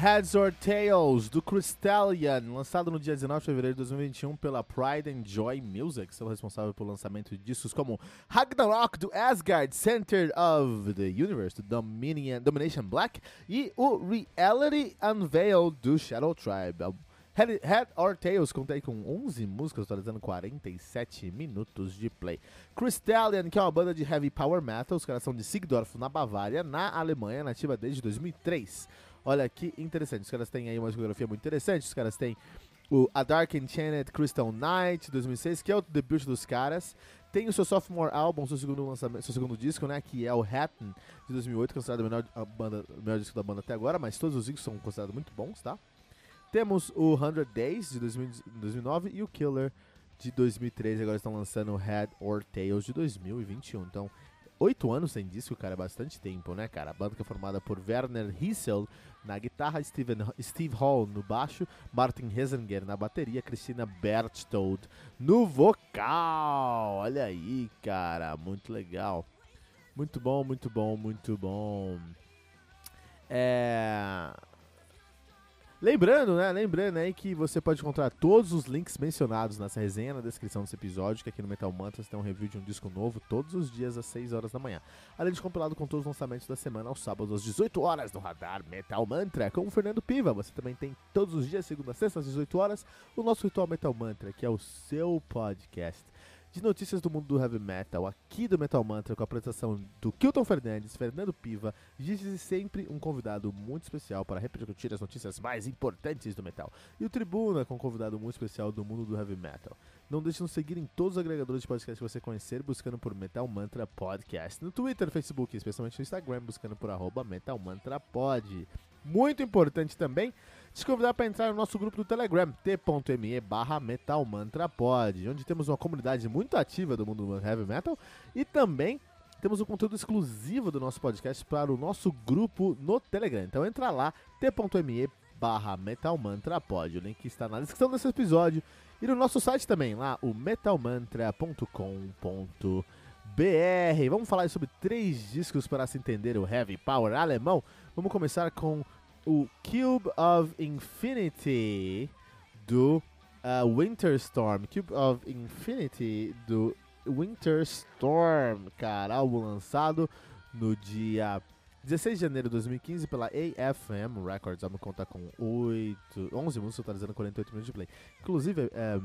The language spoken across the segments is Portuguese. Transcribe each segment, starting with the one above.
Heads or Tails, do Crystallian, lançado no dia 19 de fevereiro de 2021 pela Pride and Joy Music, sendo responsável pelo lançamento de discos como Ragnarok, do Asgard, Center of the Universe, do Dominion, Domination Black, e o Reality Unveiled, do Shadow Tribe. Head, Head or Tails contei com 11 músicas, totalizando 47 minutos de play. Crystallian, que é uma banda de heavy power metal, os caras são de Sigdorf, na Bavária, na Alemanha, nativa desde 2003. Olha que interessante, os caras têm aí uma discografia muito interessante, os caras têm o A Dark Enchanted Crystal Night, 2006, que é o debut dos caras. Tem o seu sophomore álbum, seu segundo lançamento, seu segundo disco, né, que é o Hatton, de 2008, considerado o melhor, a banda, o melhor disco da banda até agora, mas todos os discos são considerados muito bons, tá? Temos o 100 Days, de 2009, e o Killer, de 2013. Agora estão lançando Head or Tails, de 2021. Então, oito anos sem disco, cara, é bastante tempo, né, cara? A banda que é formada por Werner Hissel na guitarra, Steven, Steve Hall no baixo, Martin Hesenger na bateria, Christina Berchtold no vocal. Olha aí, cara, muito legal. Muito bom, muito bom, muito bom. É... Lembrando, né? Lembrando aí que você pode encontrar todos os links mencionados nessa resenha na descrição desse episódio, que aqui no Metal Mantras tem um review de um disco novo todos os dias às 6 horas da manhã. Além de compilado com todos os lançamentos da semana aos sábados às 18 horas no Radar Metal Mantra, com o Fernando Piva. Você também tem todos os dias, segunda a sexta às 18 horas, o nosso Ritual Metal Mantra, que é o seu podcast de notícias do mundo do heavy metal, aqui do Metal Mantra, com a apresentação do Kilton Fernandes, Fernando Piva, e sempre um convidado muito especial para repercutir as notícias mais importantes do metal. E o Tribuna, com um convidado muito especial do mundo do heavy metal. Não deixe de nos seguir em todos os agregadores de podcast que você conhecer, buscando por Metal Mantra Podcast. No Twitter, Facebook, especialmente no Instagram, buscando por arroba Metal Mantra Pod. Muito importante também, te convidar para entrar no nosso grupo do Telegram, t.me barra metalmantrapod, onde temos uma comunidade muito ativa do mundo do heavy metal e também temos um conteúdo exclusivo do nosso podcast para o nosso grupo no Telegram. Então entra lá, t.me barra metalmantrapod, o link está na descrição desse episódio e no nosso site também, lá o metalmantra.com.br. Vamos falar sobre três discos para se entender o heavy power alemão. Vamos começar com o Cube of Infinity do uh, Winter Storm. Cube of Infinity do Winter Storm, cara, álbum lançado no dia 16 de janeiro de 2015 pela AFM Records. Vamos contar com 8, 11 músicas, totalizando 48 minutos de play. Inclusive, é,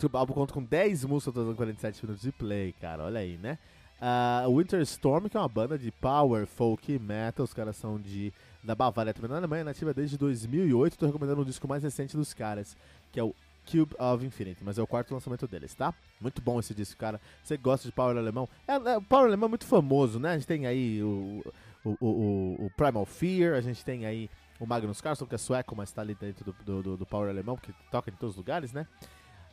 o álbum conta com 10 músicas, totalizando 47 minutos de play, cara, olha aí, né? Uh, Winter Storm, que é uma banda de power, folk, metal, os caras são de da Bavária, também na Alemanha, nativa desde 2008. Estou recomendando um disco mais recente dos caras, que é o Cube of Infinity, mas é o quarto lançamento deles, tá? Muito bom esse disco, cara. Você gosta de power alemão? É, é, o power alemão é muito famoso, né? A gente tem aí o, o, o, o Primal Fear, a gente tem aí o Magnus Carlson, que é sueco, mas tá ali dentro do, do, do power alemão, que toca em todos os lugares, né?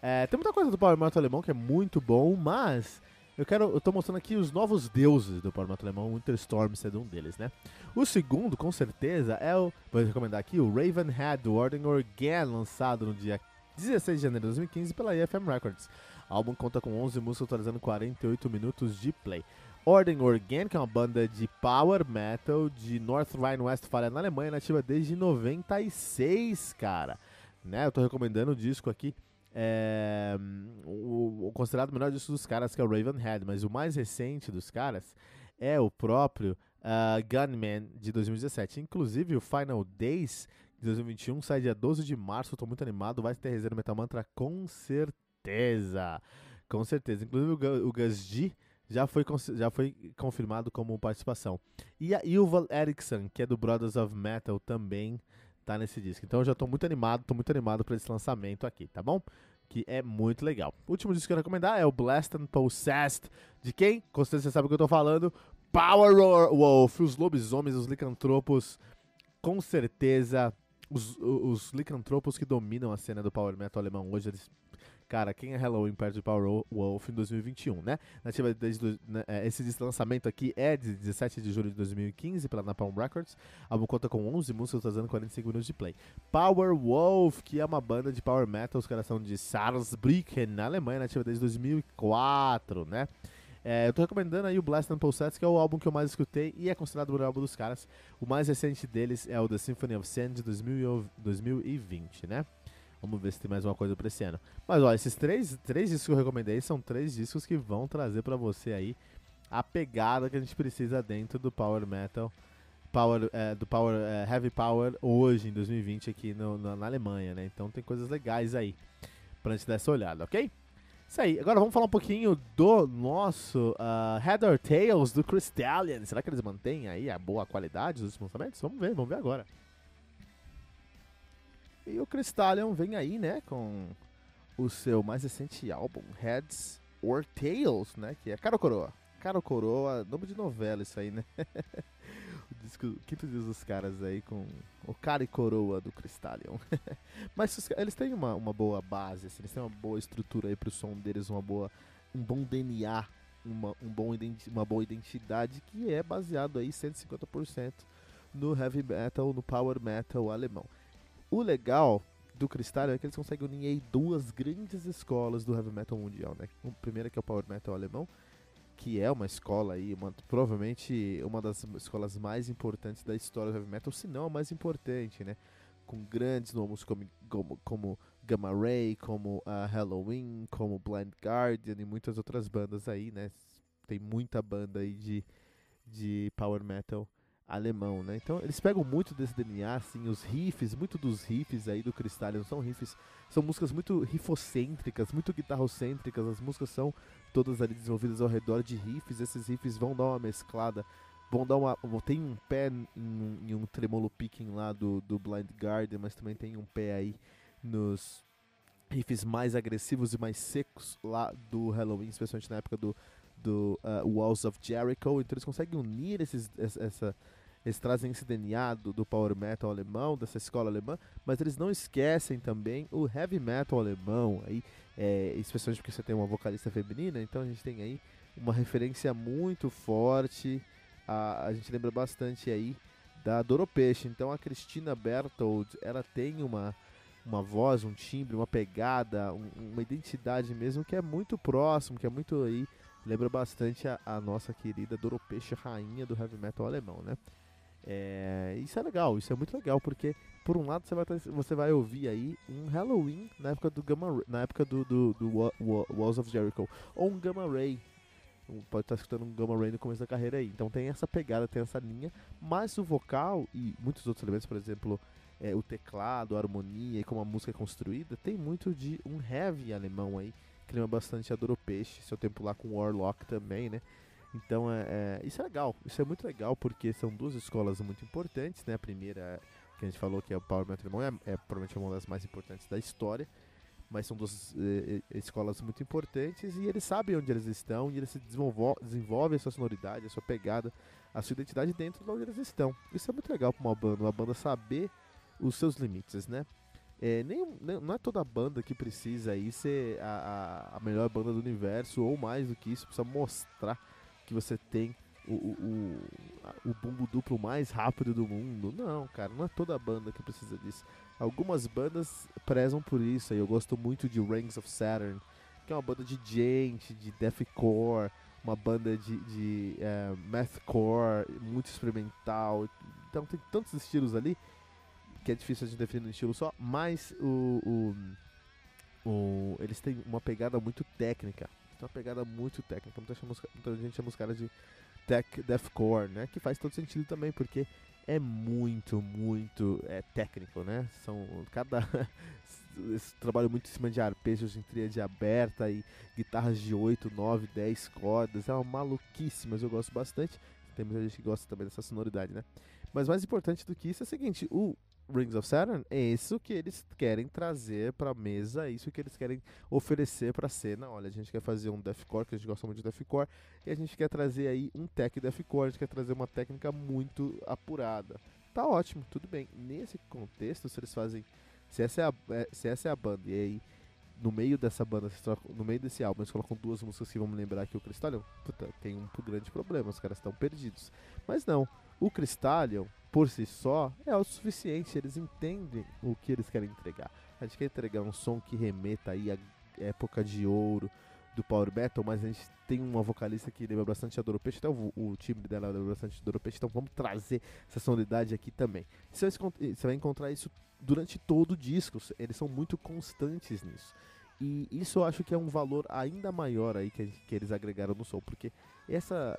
É, tem muita coisa do power alemão que é muito bom, mas eu quero, eu tô mostrando aqui os novos deuses do Metal alemão, Winter Storm sendo um deles, né? O segundo, com certeza, é o, vou recomendar aqui, o Ravenhead Ordem Organ, lançado no dia 16 de janeiro de 2015 pela EFM Records. O álbum conta com 11 músicas, atualizando 48 minutos de play. Ordem Organ, que é uma banda de power metal de North Rhine-Westphalia na Alemanha, nativa desde 96, cara. Né? Eu tô recomendando o disco aqui é, o, o, considerado melhor disco dos caras, que é o Ravenhead, mas o mais recente dos caras é o próprio uh, Gunman de 2017. Inclusive, o Final Days de 2021 sai dia 12 de março. Estou muito animado. Vai ter resenha Metal Mantra com certeza. Com certeza. Inclusive, o, o Gus G já foi, já foi confirmado como participação. E a Yuval Eriksson, que é do Brothers of Metal, também tá nesse disco. Então eu já tô muito animado, tô muito animado para esse lançamento aqui, tá bom? Que é muito legal. O último disco que eu recomendar é o Blast and Possessed. De quem? Com certeza você sabe o que eu tô falando. Power Wolf, os lobisomens, os licantropos com certeza os, os licantropos que dominam a cena do power metal alemão hoje, eles cara, quem é Halloween perto de Power Wolf em 2021, né? Nativa desde né, esse lançamento aqui é de 17 de julho de 2015 pela Napalm Records. A álbum conta com 11 músicas, trazendo 45 minutos de play. Power Wolf, que é uma banda de power metal, os caras são de Saarbrücken, na Alemanha, nativa desde 2004, né? É, eu tô recomendando aí o Blast and Pulsats, que é o álbum que eu mais escutei e é considerado o melhor álbum dos caras. O mais recente deles é o The Symphony of Sand de 2020, né? Vamos ver se tem mais uma coisa pra esse ano. Mas ó, esses três, três discos que eu recomendei são três discos que vão trazer para você aí a pegada que a gente precisa dentro do Power Metal. Power, é, do Power é, Heavy Power hoje, em 2020, aqui no, na, na Alemanha, né? Então tem coisas legais aí pra gente dar essa olhada, ok? Isso aí, agora vamos falar um pouquinho do nosso uh, Head or Tails do Crystallion. Será que eles mantêm aí a boa qualidade dos lançamentos? Vamos ver, vamos ver agora. E o Crystallion vem aí, né, com o seu mais recente álbum, Heads or Tails, né, que é Caro Coroa. Caro Coroa, nome de novela isso aí, né? o disco, quinto disco caras aí com o cara e coroa do Crystallion. Mas eles têm uma, uma boa base, assim, eles têm uma boa estrutura aí pro som deles, uma boa, um bom DNA, uma, um bom uma boa identidade que é baseado aí 150% no heavy metal, no power metal alemão. O legal do Cristal é que eles conseguem unir aí duas grandes escolas do heavy metal mundial, né? O primeiro que é o power metal alemão, que é uma escola aí, uma, provavelmente uma das escolas mais importantes da história do heavy metal, se não a mais importante, né? Com grandes nomes como, como, como Gamma Ray, como uh, Halloween, como Blind Guardian e muitas outras bandas aí, né? Tem muita banda aí de, de power metal alemão, né? Então eles pegam muito desse DNA, assim, os riffs, muito dos riffs aí do Crystallion são riffs, são músicas muito rifocêntricas, muito guitarrocêntricas, as músicas são todas ali desenvolvidas ao redor de riffs, esses riffs vão dar uma mesclada, vão dar uma, tem um pé em, em um tremolo picking lá do, do Blind Guardian, mas também tem um pé aí nos riffs mais agressivos e mais secos lá do Halloween, especialmente na época do, do uh, Walls of Jericho, então eles conseguem unir esses, essa, eles trazem esse DNA do, do, power metal alemão, dessa escola alemã, mas eles não esquecem também o heavy metal alemão, aí, é, especialmente porque você tem uma vocalista feminina, então a gente tem aí uma referência muito forte, a, a gente lembra bastante aí da Doropeixe, então a Cristina Bertold, ela tem uma, uma voz, um timbre, uma pegada, um, uma identidade mesmo que é muito próximo, que é muito aí, lembra bastante a, a nossa querida Doropeixe, rainha do heavy metal alemão, né? É, isso é legal, isso é muito legal, porque por um lado você vai, você vai ouvir aí um Halloween na época do Gamma na época do, do, do Walls of Jericho, ou um Gamma Ray. Pode estar escutando um Gamma Ray no começo da carreira aí. Então tem essa pegada, tem essa linha, mas o vocal e muitos outros elementos, por exemplo, é, o teclado, a harmonia e como a música é construída, tem muito de um heavy alemão aí, que lembra bastante a Doropeixe, seu tempo lá com Warlock também, né? Então, é, é, isso é legal, isso é muito legal porque são duas escolas muito importantes, né? A primeira, que a gente falou que é o Power Alemão, é, é provavelmente uma das mais importantes da história, mas são duas é, é, escolas muito importantes e eles sabem onde eles estão e eles se desenvolvem, desenvolvem a sua sonoridade, a sua pegada, a sua identidade dentro de onde eles estão. Isso é muito legal para uma banda, uma banda saber os seus limites, né? É, nem, não é toda banda que precisa aí ser a, a, a melhor banda do universo ou mais do que isso, precisa mostrar que você tem o, o, o, o bumbo duplo mais rápido do mundo. Não, cara, não é toda banda que precisa disso. Algumas bandas prezam por isso, eu gosto muito de Rings of Saturn, que é uma banda de gente, de deathcore, uma banda de, de é, mathcore, muito experimental. Então tem tantos estilos ali que é difícil a gente definir um estilo só, mas o, o, o, eles têm uma pegada muito técnica tem uma pegada muito técnica. Muita, chama, gente chama os caras de tech deathcore, né? Que faz todo sentido também, porque é muito, muito é, técnico, né? São cada esse trabalho muito em cima de arpejos em tríade aberta e guitarras de 8, 9, 10 cordas. É uma maluquice, mas eu gosto bastante. Tem muita gente que gosta também dessa sonoridade, né? Mas mais importante do que isso é o seguinte, o Rings of Saturn é isso que eles querem trazer pra mesa, é isso que eles querem oferecer pra cena. Olha, a gente quer fazer um deathcore, que a gente gosta muito de deathcore, e a gente quer trazer aí um tech deathcore, a gente quer trazer uma técnica muito apurada. tá ótimo, tudo bem. Nesse contexto, se eles fazem. Se essa é a, é, se essa é a banda, e aí no meio dessa banda, no meio desse álbum, eles colocam duas músicas que vão me lembrar que o Crystallion, puta, tem um grande problema, os caras estão perdidos. Mas não, o Crystallion, por si só, é o suficiente, eles entendem o que eles querem entregar. A gente quer entregar um som que remeta aí à época de ouro, do Power Metal, mas a gente tem uma vocalista que lembra bastante a Doro Peixe, até o, o timbre dela lembra bastante a Peixe, então vamos trazer essa sonoridade aqui também. Você vai, você vai encontrar isso durante todo o disco, eles são muito constantes nisso. E isso eu acho que é um valor ainda maior aí que, que eles agregaram no som, porque essa,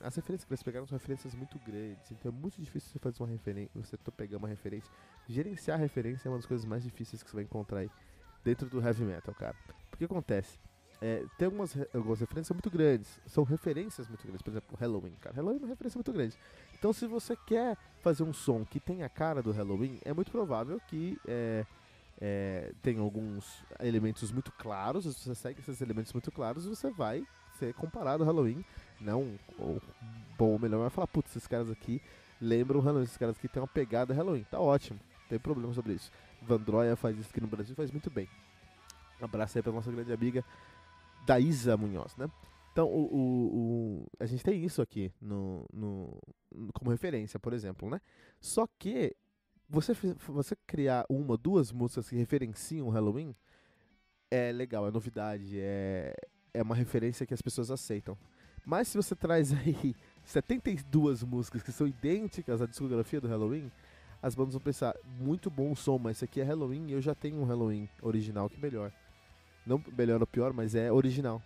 as referências que eles pegaram são referências muito grandes, então é muito difícil você fazer uma referência, você pegar uma referência. Gerenciar referência é uma das coisas mais difíceis que você vai encontrar aí dentro do heavy metal, cara. Porque acontece? É, tem algumas, algumas referências muito grandes, são referências muito grandes, por exemplo, Halloween, cara. Halloween é uma referência muito grande. Então, se você quer fazer um som que tenha a cara do Halloween, é muito provável que é, é, tem alguns elementos muito claros. Se você segue esses elementos muito claros, você vai ser comparado ao Halloween. Não, ou, bom ou melhor, vai falar, putz, esses caras aqui lembram Halloween, esses caras aqui tem uma pegada Halloween. Tá ótimo, não tem problema sobre isso. Vandroia faz isso aqui no Brasil, faz muito bem. Um abraço aí pra nossa grande amiga da Isa Munhoz, né? Então, o, o, o, a gente tem isso aqui no, no, como referência, por exemplo, né? Só que você, você criar uma, duas músicas que referenciam o Halloween é legal, é novidade, é, é uma referência que as pessoas aceitam. Mas se você traz aí 72 músicas que são idênticas à discografia do Halloween, as bandas vão pensar, muito bom o som, mas isso aqui é Halloween e eu já tenho um Halloween original que melhor. Não melhor ou pior, mas é original.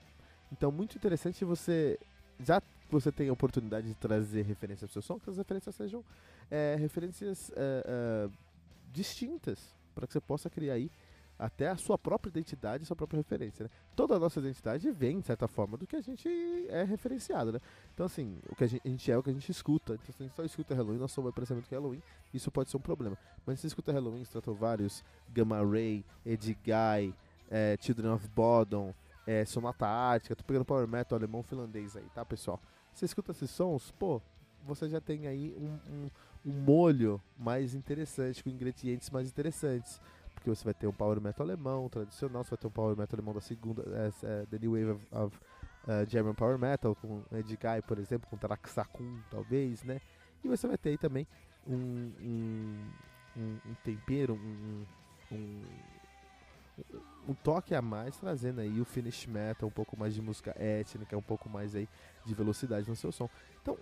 Então, muito interessante você. Já você tem a oportunidade de trazer referências para o seu som, que as referências sejam é, referências é, é, distintas, para que você possa criar aí até a sua própria identidade, a sua própria referência, né? Toda a nossa identidade vem, de certa forma, do que a gente é referenciado, né? Então, assim, o que a gente, a gente é o que a gente escuta. Então, se a gente só escuta Halloween, nosso som vai parecer muito que é Halloween, isso pode ser um problema. Mas se você escuta Halloween, Stratovarius, Gamma Ray, Edguy, é, Children of Bodom, é, Sonata Ártica, tô pegando Power Metal alemão finlandês aí, tá, pessoal? Você escuta esses sons, pô, você já tem aí um, um, um molho mais interessante, com ingredientes mais interessantes. Porque você vai ter um Power Metal alemão tradicional, você vai ter um Power Metal alemão da segunda, é, The New Wave of, of uh, German Power Metal, com Edguy, por exemplo, com Taraxacum, talvez, né? E você vai ter aí também um, um, um tempero, um, um um toque a mais, trazendo aí o finish metal, um pouco mais de música étnica, um pouco mais aí de velocidade no seu som. Então,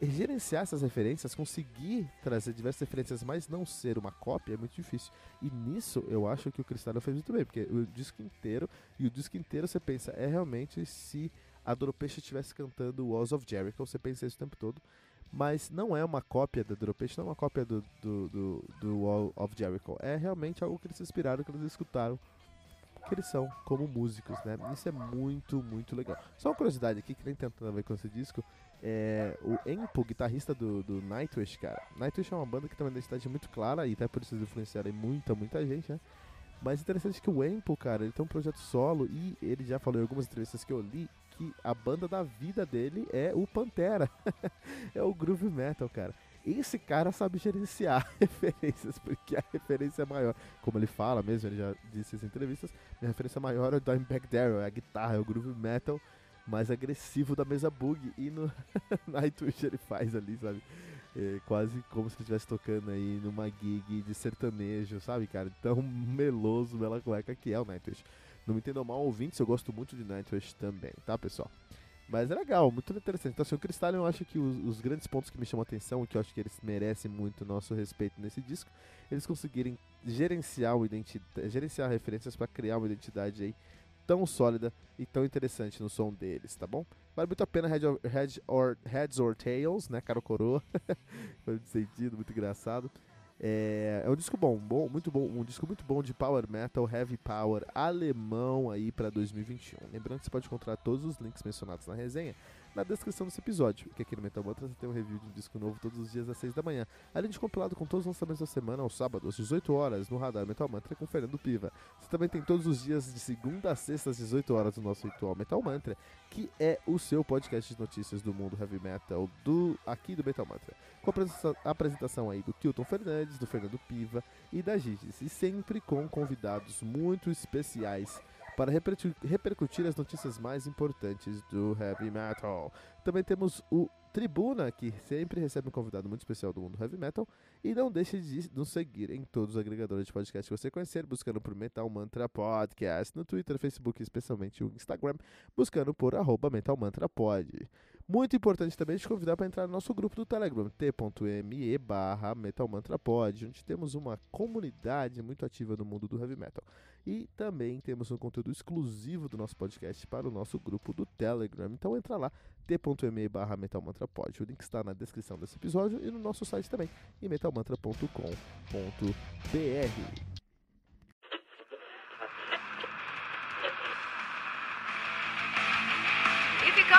gerenciar essas referências, conseguir trazer diversas referências, mas não ser uma cópia é muito difícil. E nisso eu acho que o Cristal fez muito bem, porque o disco inteiro, e o disco inteiro você pensa, é realmente se a Doropecha estivesse cantando Walls of Jericho, você pensa isso o tempo todo. Mas não é uma cópia da Doropecha, não é uma cópia do, do, do, do Wall of Jericho. É realmente algo que eles se inspiraram, que eles escutaram que eles são como músicos, né? Isso é muito, muito legal. Só uma curiosidade aqui, que nem tentando ver com esse disco, é, o Empo, guitarrista do, do Nightwish, cara. Nightwish é uma banda que tem uma identidade muito clara e até por isso influenciaram muita, muita gente, né? Mas interessante que o Empo, cara, ele tem um projeto solo e ele já falou em algumas entrevistas que eu li que a banda da vida dele é o Pantera. é o groove metal, cara. Esse cara sabe gerenciar referências, porque a referência maior, como ele fala mesmo, ele já disse em entrevistas, a referência maior é o Dimebag Darrell, é a guitarra, é o groove metal mais agressivo da mesa bug. E no Nightwish ele faz ali, sabe? É, quase como se ele estivesse tocando aí numa gig de sertanejo, sabe, cara? Tão meloso, bela cueca que é o Nightwish. Não me entendam mal, ouvintes, eu gosto muito de Nightwish também, tá, pessoal? Mas é legal, muito interessante. Então, assim, o Cristal, eu acho que os, os, grandes pontos que me chamam a atenção, que eu acho que eles merecem muito nosso respeito nesse disco, eles conseguirem gerenciar, o gerenciar referências para criar uma identidade aí tão sólida e tão interessante no som deles, tá bom? Vale muito a pena Head or, Head or, Heads or Tails, né, cara coroa. Foi sentido, muito engraçado. É, é um disco bom, bom, muito bom, um disco muito bom de power metal, heavy power alemão aí para 2021. Lembrando que você pode encontrar todos os links mencionados na resenha na descrição desse episódio. Que aqui no Metal Mantra você tem um review de um disco novo todos os dias às 6 da manhã. Além de compilado com todos os lançamentos da semana, aos sábados, às 18 horas, no Radar Metal Mantra com Fernando Piva. Você também tem todos os dias de segunda a sexta às 18 horas o nosso ritual Metal Mantra, que é o seu podcast de notícias do mundo heavy metal do aqui do Metal Mantra. Com a apresentação aí do Kilton Fernandes, do Fernando Piva e da Gigis. E sempre com convidados muito especiais para repercutir as notícias mais importantes do heavy metal. Também temos o Tribuna, que sempre recebe um convidado muito especial do mundo heavy metal. E não deixe de nos seguir em todos os agregadores de podcast que você conhecer, buscando por Metal Mantra Podcast, no Twitter, Facebook, especialmente o Instagram, buscando por arroba Metal Mantra Pod. Muito importante também te convidar para entrar no nosso grupo do Telegram, t.me barra metalmantrapod, onde temos uma comunidade muito ativa no mundo do heavy metal. E também temos um conteúdo exclusivo do nosso podcast para o nosso grupo do Telegram. Então entra lá, t.me barra metalmantrapod. O link está na descrição desse episódio e no nosso site também, em metalmantra.com.br.